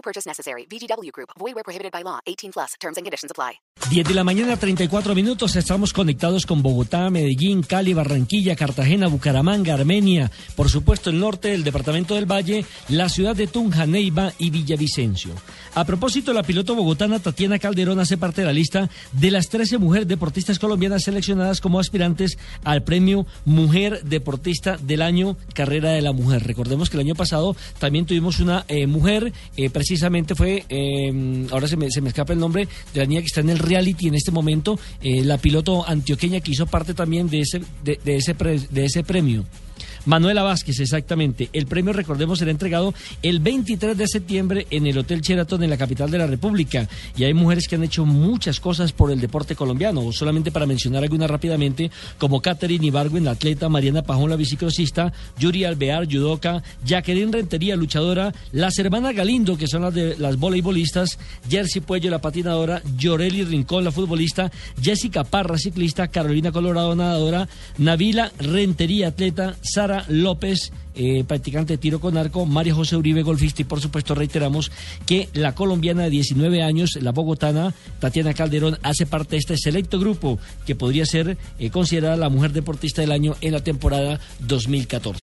No purchase necessary. VGW Group. Void where prohibited by law. 18 plus. Terms and conditions apply. 10 de la mañana, 34 minutos. Estamos conectados con Bogotá, Medellín, Cali, Barranquilla, Cartagena, Bucaramanga, Armenia. Por supuesto, el norte del departamento del Valle, la ciudad de Tunja, Neiva y Villavicencio. A propósito, la piloto bogotana Tatiana Calderón hace parte de la lista de las 13 mujeres deportistas colombianas seleccionadas como aspirantes al premio Mujer Deportista del Año Carrera de la Mujer. Recordemos que el año pasado también tuvimos una eh, mujer, eh, precisamente fue, eh, ahora se me, se me escapa el nombre de la niña que está en el reality en este momento, eh, la piloto antioqueña que hizo parte también de ese, de, ese, pre- de ese premio. Manuela Vázquez, exactamente. El premio, recordemos, será entregado el 23 de septiembre en el Hotel Sheraton en la capital de la República. Y hay mujeres que han hecho muchas cosas por el deporte colombiano. Solamente para mencionar algunas rápidamente, como Catherine Ibargüen, la atleta, Mariana Pajón, la biciclosista, Yuri Alvear, judoka, Jacqueline Rentería, luchadora, las hermanas Galindo, que son las de las voleibolistas, Jersey Puello, la patinadora, Yoreli Rincón, la futbolista, Jessica Parra, ciclista, Carolina Colorado, nadadora, Navila Rentería, atleta, López, eh, practicante de tiro con arco, María José Uribe, golfista, y por supuesto reiteramos que la colombiana de 19 años, la bogotana, Tatiana Calderón, hace parte de este selecto grupo que podría ser eh, considerada la mujer deportista del año en la temporada 2014.